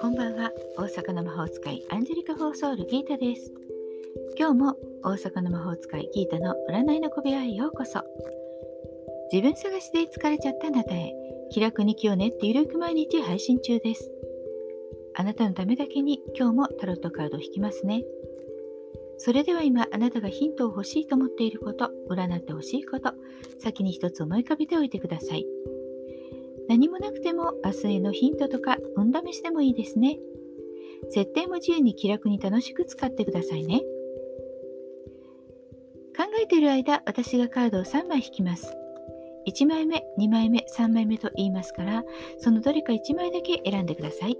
こんばんは。大阪の魔法使いアンジェリカ・フォーソウルギータです。今日も大阪の魔法使いギータの占いの小部屋へようこそ。自分探しで疲れちゃったあなたへ気楽に気を練ってゆるく毎日配信中です。あなたのためだけに今日もタロットカードを引きますね。それでは今あなたがヒントを欲しいと思っていること占ってほしいこと先に一つ思い浮かべておいてください。何もなくても明日へのヒントとか運試しでもいいですね。設定も自由に気楽に楽しく使ってくださいね。考えている間私がカードを3枚引きます。1枚目2枚目3枚目と言いますからそのどれか1枚だけ選んでください。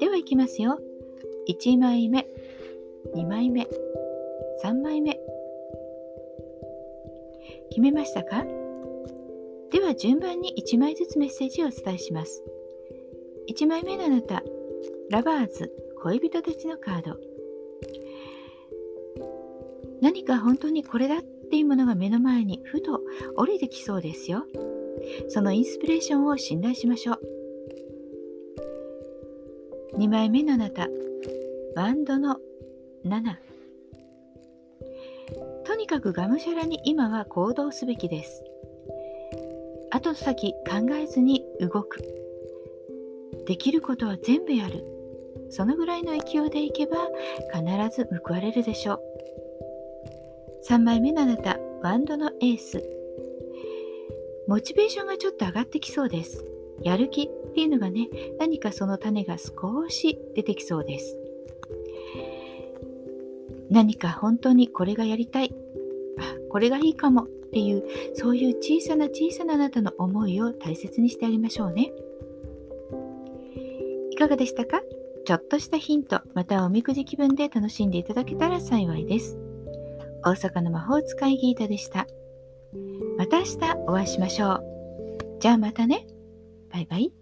ではいきますよ。1枚目2枚目。3枚目。決めましたか？では順番に1枚ずつメッセージをお伝えします。1枚目のあなたラバーズ恋人たちのカード。何か本当にこれだっていうものが目の前にふと降りてきそうですよ。そのインスピレーションを信頼しましょう。2枚目のあなたバンドの7とにかくがむしゃらに今は行動すべきです。後先考えずに動く。できることは全部やる。そのぐらいの勢いでいけば必ず報われるでしょう。3枚目のあなたバンドのエース。モチベーションがちょっと上がってきそうです。やる気っていうのがね何かその種が少し出てきそうです。何か本当にこれがやりたい。あこれがいいかもっていうそういう小さな小さなあなたの思いを大切にしてあげましょうね。いかがでしたか？ちょっとしたヒントまたおみくじ気分で楽しんでいただけたら幸いです。大阪の魔法使いギータでした。また明日お会いしましょう。じゃあまたね。バイバイ。